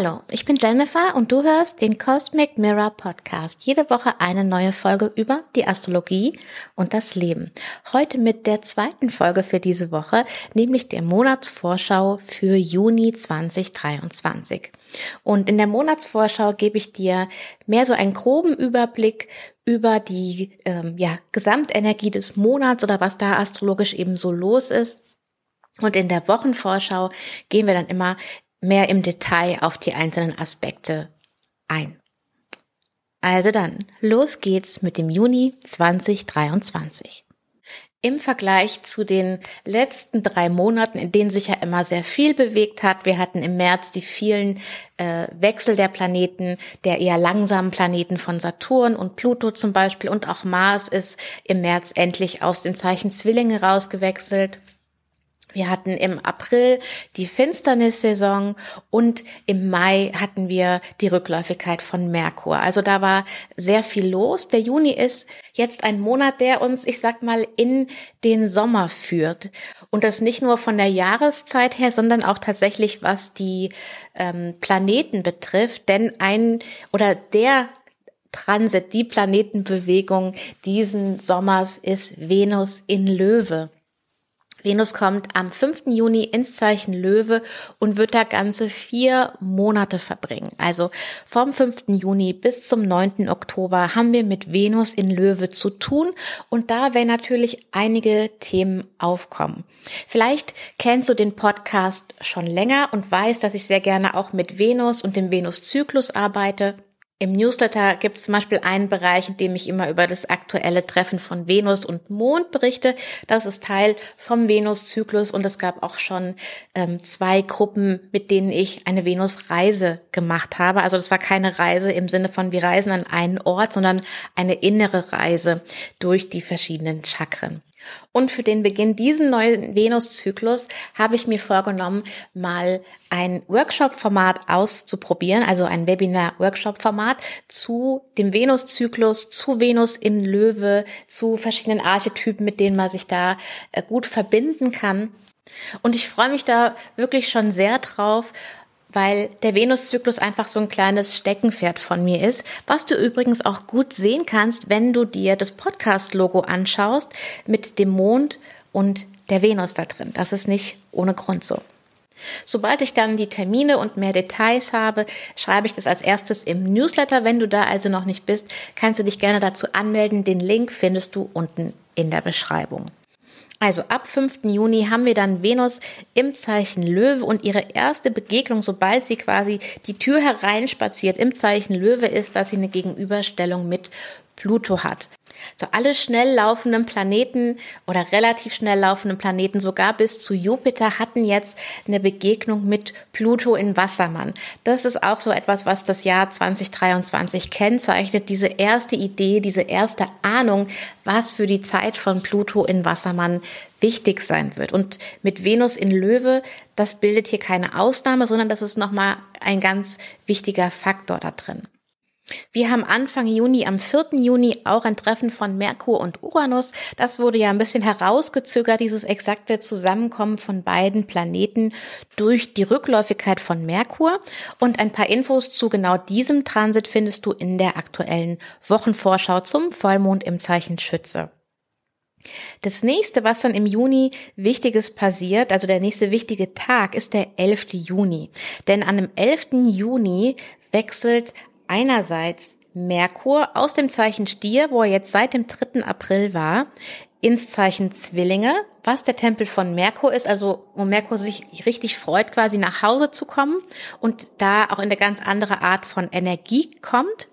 Hallo, ich bin Jennifer und du hörst den Cosmic Mirror Podcast. Jede Woche eine neue Folge über die Astrologie und das Leben. Heute mit der zweiten Folge für diese Woche, nämlich der Monatsvorschau für Juni 2023. Und in der Monatsvorschau gebe ich dir mehr so einen groben Überblick über die ähm, ja, Gesamtenergie des Monats oder was da astrologisch eben so los ist. Und in der Wochenvorschau gehen wir dann immer mehr im Detail auf die einzelnen Aspekte ein. Also dann, los geht's mit dem Juni 2023. Im Vergleich zu den letzten drei Monaten, in denen sich ja immer sehr viel bewegt hat, wir hatten im März die vielen äh, Wechsel der Planeten, der eher langsamen Planeten von Saturn und Pluto zum Beispiel und auch Mars ist im März endlich aus dem Zeichen Zwillinge rausgewechselt. Wir hatten im April die Finsternissaison und im Mai hatten wir die Rückläufigkeit von Merkur. Also da war sehr viel los. Der Juni ist jetzt ein Monat, der uns, ich sag mal, in den Sommer führt. Und das nicht nur von der Jahreszeit her, sondern auch tatsächlich, was die ähm, Planeten betrifft. Denn ein oder der Transit, die Planetenbewegung diesen Sommers ist Venus in Löwe. Venus kommt am 5. Juni ins Zeichen Löwe und wird da ganze vier Monate verbringen. Also vom 5. Juni bis zum 9. Oktober haben wir mit Venus in Löwe zu tun und da werden natürlich einige Themen aufkommen. Vielleicht kennst du den Podcast schon länger und weißt, dass ich sehr gerne auch mit Venus und dem Venuszyklus arbeite. Im Newsletter gibt es zum Beispiel einen Bereich, in dem ich immer über das aktuelle Treffen von Venus und Mond berichte. Das ist Teil vom Venuszyklus und es gab auch schon ähm, zwei Gruppen, mit denen ich eine Venus-Reise gemacht habe. Also das war keine Reise im Sinne von wir reisen an einen Ort, sondern eine innere Reise durch die verschiedenen Chakren. Und für den Beginn diesen neuen Venus-Zyklus habe ich mir vorgenommen, mal ein Workshop-Format auszuprobieren, also ein Webinar-Workshop-Format zu dem Venus-Zyklus, zu Venus in Löwe, zu verschiedenen Archetypen, mit denen man sich da äh, gut verbinden kann. Und ich freue mich da wirklich schon sehr drauf weil der Venuszyklus einfach so ein kleines Steckenpferd von mir ist, was du übrigens auch gut sehen kannst, wenn du dir das Podcast-Logo anschaust mit dem Mond und der Venus da drin. Das ist nicht ohne Grund so. Sobald ich dann die Termine und mehr Details habe, schreibe ich das als erstes im Newsletter. Wenn du da also noch nicht bist, kannst du dich gerne dazu anmelden. Den Link findest du unten in der Beschreibung. Also ab 5. Juni haben wir dann Venus im Zeichen Löwe und ihre erste Begegnung, sobald sie quasi die Tür hereinspaziert im Zeichen Löwe, ist, dass sie eine Gegenüberstellung mit Pluto hat. So alle schnell laufenden Planeten oder relativ schnell laufenden Planeten, sogar bis zu Jupiter, hatten jetzt eine Begegnung mit Pluto in Wassermann. Das ist auch so etwas, was das Jahr 2023 kennzeichnet. Diese erste Idee, diese erste Ahnung, was für die Zeit von Pluto in Wassermann wichtig sein wird. Und mit Venus in Löwe, das bildet hier keine Ausnahme, sondern das ist nochmal ein ganz wichtiger Faktor da drin. Wir haben Anfang Juni, am 4. Juni, auch ein Treffen von Merkur und Uranus. Das wurde ja ein bisschen herausgezögert, dieses exakte Zusammenkommen von beiden Planeten durch die Rückläufigkeit von Merkur. Und ein paar Infos zu genau diesem Transit findest du in der aktuellen Wochenvorschau zum Vollmond im Zeichen Schütze. Das nächste, was dann im Juni Wichtiges passiert, also der nächste wichtige Tag, ist der 11. Juni. Denn an dem 11. Juni wechselt einerseits Merkur aus dem Zeichen Stier, wo er jetzt seit dem 3. April war, ins Zeichen Zwillinge, was der Tempel von Merkur ist, also wo Merkur sich richtig freut, quasi nach Hause zu kommen und da auch in eine ganz andere Art von Energie kommt.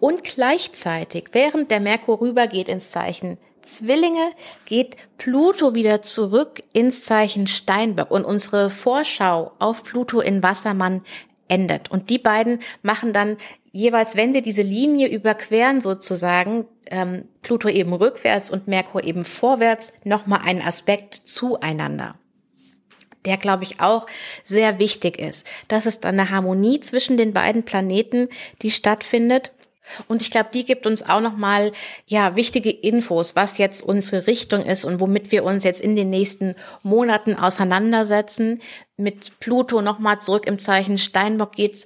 Und gleichzeitig, während der Merkur rübergeht ins Zeichen Zwillinge, geht Pluto wieder zurück ins Zeichen Steinbock und unsere Vorschau auf Pluto in Wassermann endet. Und die beiden machen dann jeweils, wenn sie diese Linie überqueren sozusagen, ähm, Pluto eben rückwärts und Merkur eben vorwärts, nochmal einen Aspekt zueinander der, glaube ich, auch sehr wichtig ist. Das ist eine Harmonie zwischen den beiden Planeten, die stattfindet. Und ich glaube, die gibt uns auch nochmal, ja, wichtige Infos, was jetzt unsere Richtung ist und womit wir uns jetzt in den nächsten Monaten auseinandersetzen. Mit Pluto nochmal zurück im Zeichen Steinbock geht's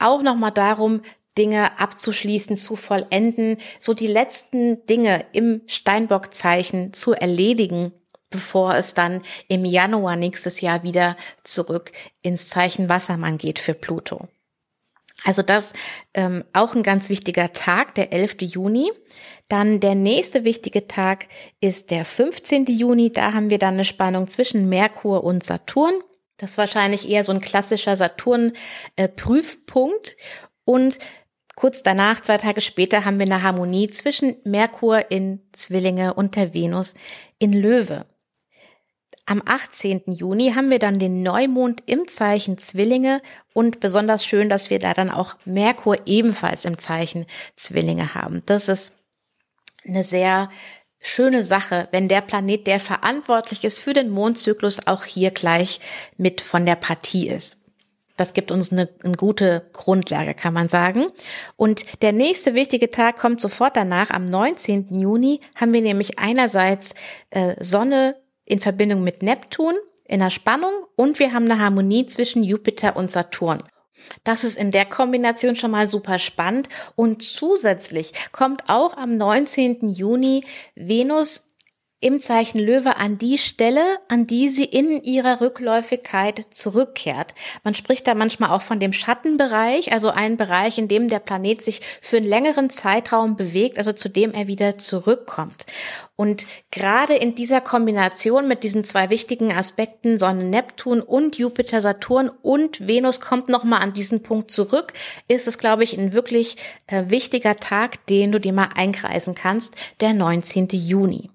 auch nochmal darum, Dinge abzuschließen, zu vollenden, so die letzten Dinge im Steinbock-Zeichen zu erledigen, bevor es dann im Januar nächstes Jahr wieder zurück ins Zeichen Wassermann geht für Pluto. Also das ähm, auch ein ganz wichtiger Tag, der 11. Juni. Dann der nächste wichtige Tag ist der 15. Juni. Da haben wir dann eine Spannung zwischen Merkur und Saturn. Das ist wahrscheinlich eher so ein klassischer Saturn-Prüfpunkt. Und kurz danach, zwei Tage später, haben wir eine Harmonie zwischen Merkur in Zwillinge und der Venus in Löwe. Am 18. Juni haben wir dann den Neumond im Zeichen Zwillinge und besonders schön, dass wir da dann auch Merkur ebenfalls im Zeichen Zwillinge haben. Das ist eine sehr schöne Sache, wenn der Planet, der verantwortlich ist für den Mondzyklus, auch hier gleich mit von der Partie ist. Das gibt uns eine, eine, gute Grundlage, kann man sagen. Und der nächste wichtige Tag kommt sofort danach. Am 19. Juni haben wir nämlich einerseits äh, Sonne in Verbindung mit Neptun in der Spannung und wir haben eine Harmonie zwischen Jupiter und Saturn. Das ist in der Kombination schon mal super spannend und zusätzlich kommt auch am 19. Juni Venus im Zeichen Löwe an die Stelle, an die sie in ihrer Rückläufigkeit zurückkehrt. Man spricht da manchmal auch von dem Schattenbereich, also ein Bereich, in dem der Planet sich für einen längeren Zeitraum bewegt, also zu dem er wieder zurückkommt. Und gerade in dieser Kombination mit diesen zwei wichtigen Aspekten Sonne, Neptun und Jupiter, Saturn und Venus kommt nochmal an diesen Punkt zurück, ist es, glaube ich, ein wirklich äh, wichtiger Tag, den du dir mal einkreisen kannst, der 19. Juni.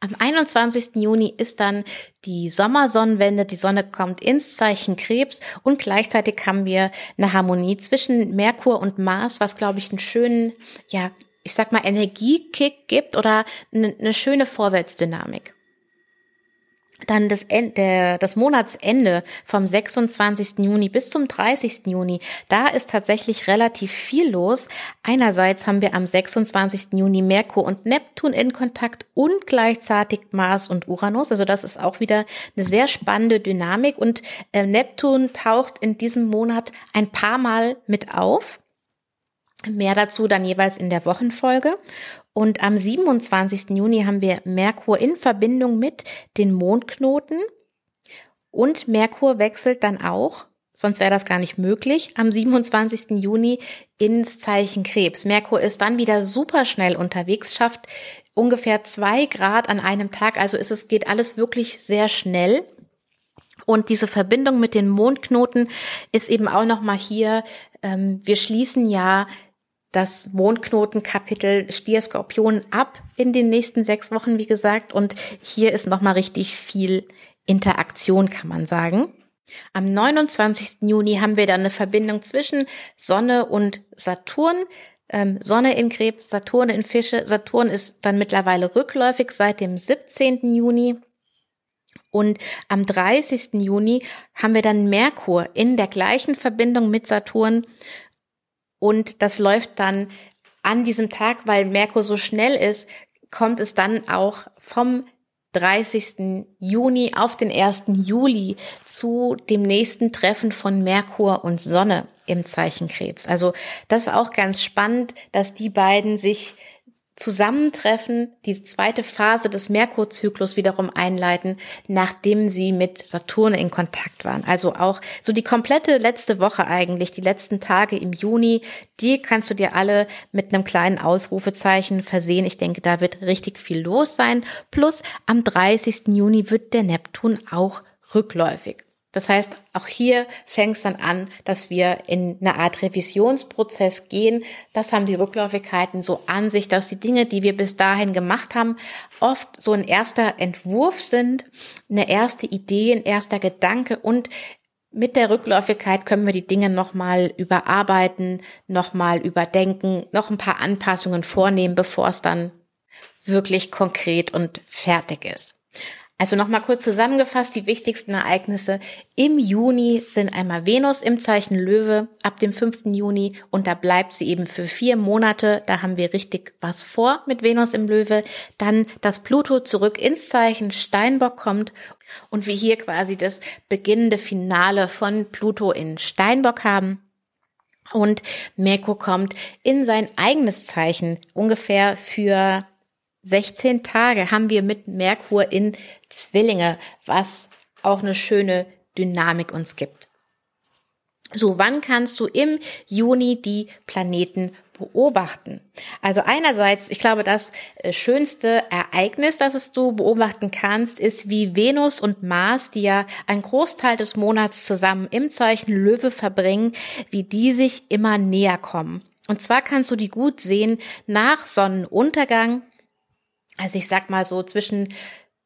Am 21. Juni ist dann die Sommersonnenwende. Die Sonne kommt ins Zeichen Krebs und gleichzeitig haben wir eine Harmonie zwischen Merkur und Mars, was glaube ich einen schönen, ja, ich sag mal Energiekick gibt oder eine, eine schöne Vorwärtsdynamik dann das, Ende, das Monatsende vom 26. Juni bis zum 30. Juni, da ist tatsächlich relativ viel los. Einerseits haben wir am 26. Juni Merkur und Neptun in Kontakt und gleichzeitig Mars und Uranus. Also das ist auch wieder eine sehr spannende Dynamik und äh, Neptun taucht in diesem Monat ein paar Mal mit auf. Mehr dazu dann jeweils in der Wochenfolge. Und am 27. Juni haben wir Merkur in Verbindung mit den Mondknoten. Und Merkur wechselt dann auch, sonst wäre das gar nicht möglich, am 27. Juni ins Zeichen Krebs. Merkur ist dann wieder super schnell unterwegs, schafft ungefähr zwei Grad an einem Tag. Also ist es geht alles wirklich sehr schnell. Und diese Verbindung mit den Mondknoten ist eben auch noch mal hier. Ähm, wir schließen ja das Mondknotenkapitel Stier-Skorpion ab in den nächsten sechs Wochen, wie gesagt. Und hier ist nochmal richtig viel Interaktion, kann man sagen. Am 29. Juni haben wir dann eine Verbindung zwischen Sonne und Saturn. Ähm, Sonne in Krebs, Saturn in Fische. Saturn ist dann mittlerweile rückläufig seit dem 17. Juni. Und am 30. Juni haben wir dann Merkur in der gleichen Verbindung mit Saturn und das läuft dann an diesem Tag, weil Merkur so schnell ist, kommt es dann auch vom 30. Juni auf den 1. Juli zu dem nächsten Treffen von Merkur und Sonne im Zeichen Krebs. Also das ist auch ganz spannend, dass die beiden sich Zusammentreffen, die zweite Phase des Merkurzyklus wiederum einleiten, nachdem sie mit Saturn in Kontakt waren. Also auch so die komplette letzte Woche eigentlich, die letzten Tage im Juni, die kannst du dir alle mit einem kleinen Ausrufezeichen versehen. Ich denke, da wird richtig viel los sein. Plus am 30. Juni wird der Neptun auch rückläufig. Das heißt, auch hier fängt es dann an, dass wir in eine Art Revisionsprozess gehen. Das haben die Rückläufigkeiten so an sich, dass die Dinge, die wir bis dahin gemacht haben, oft so ein erster Entwurf sind, eine erste Idee, ein erster Gedanke und mit der Rückläufigkeit können wir die Dinge nochmal überarbeiten, nochmal überdenken, noch ein paar Anpassungen vornehmen, bevor es dann wirklich konkret und fertig ist. Also nochmal kurz zusammengefasst, die wichtigsten Ereignisse im Juni sind einmal Venus im Zeichen Löwe ab dem 5. Juni und da bleibt sie eben für vier Monate. Da haben wir richtig was vor mit Venus im Löwe. Dann, dass Pluto zurück ins Zeichen Steinbock kommt und wir hier quasi das beginnende Finale von Pluto in Steinbock haben. Und Merkur kommt in sein eigenes Zeichen ungefähr für 16 Tage haben wir mit Merkur in Zwillinge, was auch eine schöne Dynamik uns gibt. So, wann kannst du im Juni die Planeten beobachten? Also einerseits, ich glaube, das äh, schönste Ereignis, das es du beobachten kannst, ist, wie Venus und Mars, die ja einen Großteil des Monats zusammen im Zeichen Löwe verbringen, wie die sich immer näher kommen. Und zwar kannst du die gut sehen nach Sonnenuntergang also ich sag mal so zwischen,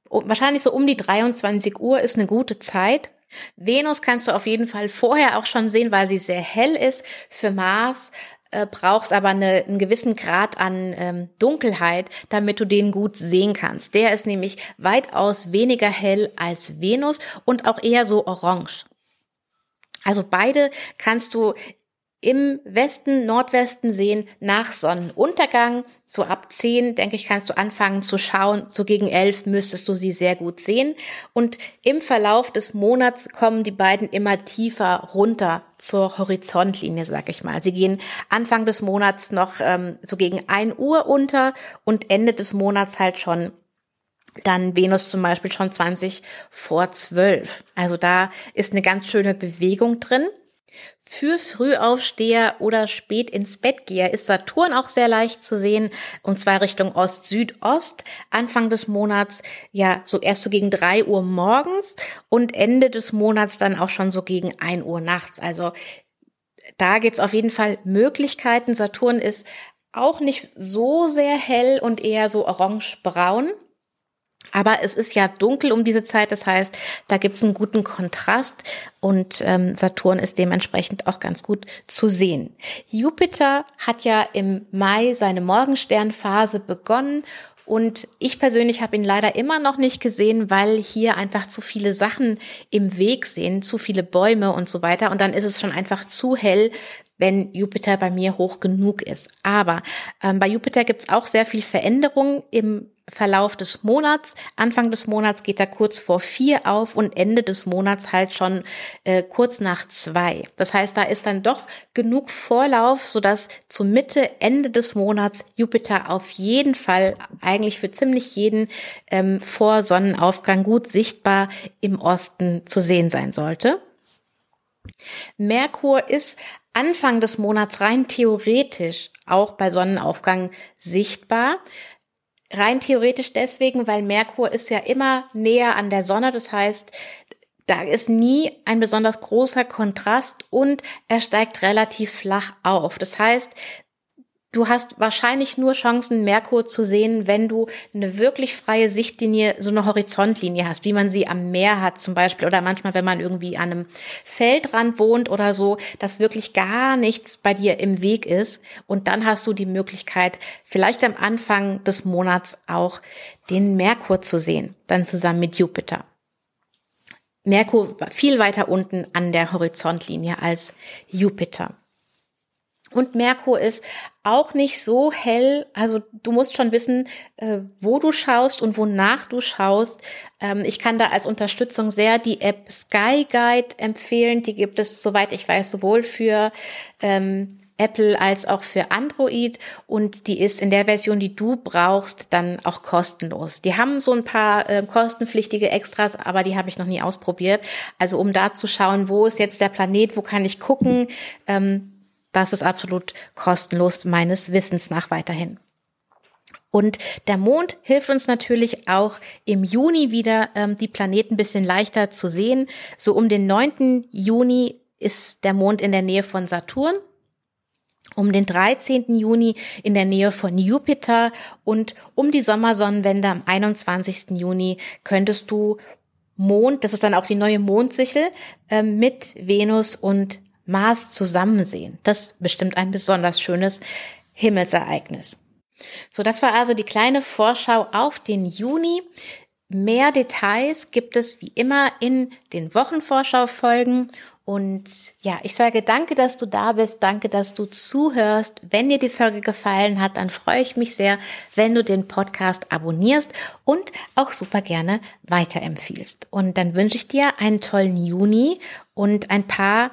wahrscheinlich so um die 23 Uhr ist eine gute Zeit. Venus kannst du auf jeden Fall vorher auch schon sehen, weil sie sehr hell ist. Für Mars äh, brauchst aber eine, einen gewissen Grad an ähm, Dunkelheit, damit du den gut sehen kannst. Der ist nämlich weitaus weniger hell als Venus und auch eher so orange. Also beide kannst du im Westen, Nordwesten sehen nach Sonnenuntergang. So ab 10, denke ich, kannst du anfangen zu schauen. So gegen 11 müsstest du sie sehr gut sehen. Und im Verlauf des Monats kommen die beiden immer tiefer runter zur Horizontlinie, sag ich mal. Sie gehen Anfang des Monats noch ähm, so gegen 1 Uhr unter und Ende des Monats halt schon dann Venus zum Beispiel schon 20 vor 12. Also da ist eine ganz schöne Bewegung drin. Für Frühaufsteher oder spät ins Bettgeher ist Saturn auch sehr leicht zu sehen, und zwar Richtung Ost-Südost. Anfang des Monats, ja, so erst so gegen drei Uhr morgens und Ende des Monats dann auch schon so gegen ein Uhr nachts. Also da gibt's auf jeden Fall Möglichkeiten. Saturn ist auch nicht so sehr hell und eher so orange-braun. Aber es ist ja dunkel um diese Zeit, das heißt, da gibt es einen guten Kontrast und ähm, Saturn ist dementsprechend auch ganz gut zu sehen. Jupiter hat ja im Mai seine Morgensternphase begonnen und ich persönlich habe ihn leider immer noch nicht gesehen, weil hier einfach zu viele Sachen im Weg sind, zu viele Bäume und so weiter. Und dann ist es schon einfach zu hell, wenn Jupiter bei mir hoch genug ist. Aber ähm, bei Jupiter gibt es auch sehr viel Veränderung im Verlauf des Monats. Anfang des Monats geht er kurz vor vier auf und Ende des Monats halt schon äh, kurz nach zwei. Das heißt, da ist dann doch genug Vorlauf, sodass zu Mitte, Ende des Monats Jupiter auf jeden Fall eigentlich für ziemlich jeden ähm, vor Sonnenaufgang gut sichtbar im Osten zu sehen sein sollte. Merkur ist Anfang des Monats rein theoretisch auch bei Sonnenaufgang sichtbar. Rein theoretisch deswegen, weil Merkur ist ja immer näher an der Sonne. Das heißt, da ist nie ein besonders großer Kontrast und er steigt relativ flach auf. Das heißt, Du hast wahrscheinlich nur Chancen, Merkur zu sehen, wenn du eine wirklich freie Sichtlinie, so eine Horizontlinie hast, wie man sie am Meer hat zum Beispiel oder manchmal, wenn man irgendwie an einem Feldrand wohnt oder so, dass wirklich gar nichts bei dir im Weg ist. Und dann hast du die Möglichkeit, vielleicht am Anfang des Monats auch den Merkur zu sehen, dann zusammen mit Jupiter. Merkur viel weiter unten an der Horizontlinie als Jupiter. Und Merkur ist auch nicht so hell. Also du musst schon wissen, äh, wo du schaust und wonach du schaust. Ähm, ich kann da als Unterstützung sehr die App Sky Guide empfehlen. Die gibt es, soweit ich weiß, sowohl für ähm, Apple als auch für Android und die ist in der Version, die du brauchst, dann auch kostenlos. Die haben so ein paar äh, kostenpflichtige Extras, aber die habe ich noch nie ausprobiert. Also um da zu schauen, wo ist jetzt der Planet, wo kann ich gucken, ähm, das ist absolut kostenlos meines Wissens nach weiterhin. Und der Mond hilft uns natürlich auch im Juni wieder, ähm, die Planeten ein bisschen leichter zu sehen. So um den 9. Juni ist der Mond in der Nähe von Saturn. Um den 13. Juni in der Nähe von Jupiter und um die Sommersonnenwende am 21. Juni könntest du Mond, das ist dann auch die neue Mondsichel, äh, mit Venus und Mars zusammen sehen. Das bestimmt ein besonders schönes Himmelsereignis. So, das war also die kleine Vorschau auf den Juni. Mehr Details gibt es wie immer in den Wochenvorschau-Folgen. Und ja, ich sage danke, dass du da bist. Danke, dass du zuhörst. Wenn dir die Folge gefallen hat, dann freue ich mich sehr, wenn du den Podcast abonnierst und auch super gerne weiterempfiehlst. Und dann wünsche ich dir einen tollen Juni und ein paar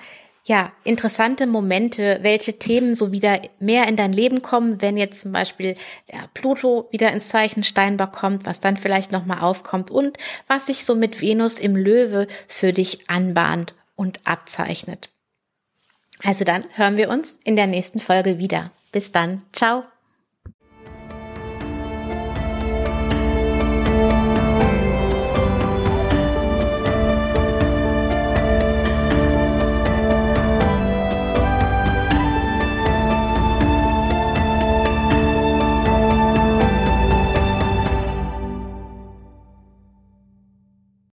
ja, interessante Momente, welche Themen so wieder mehr in dein Leben kommen, wenn jetzt zum Beispiel der Pluto wieder ins Zeichen Steinbock kommt, was dann vielleicht nochmal aufkommt und was sich so mit Venus im Löwe für dich anbahnt und abzeichnet. Also dann hören wir uns in der nächsten Folge wieder. Bis dann. Ciao.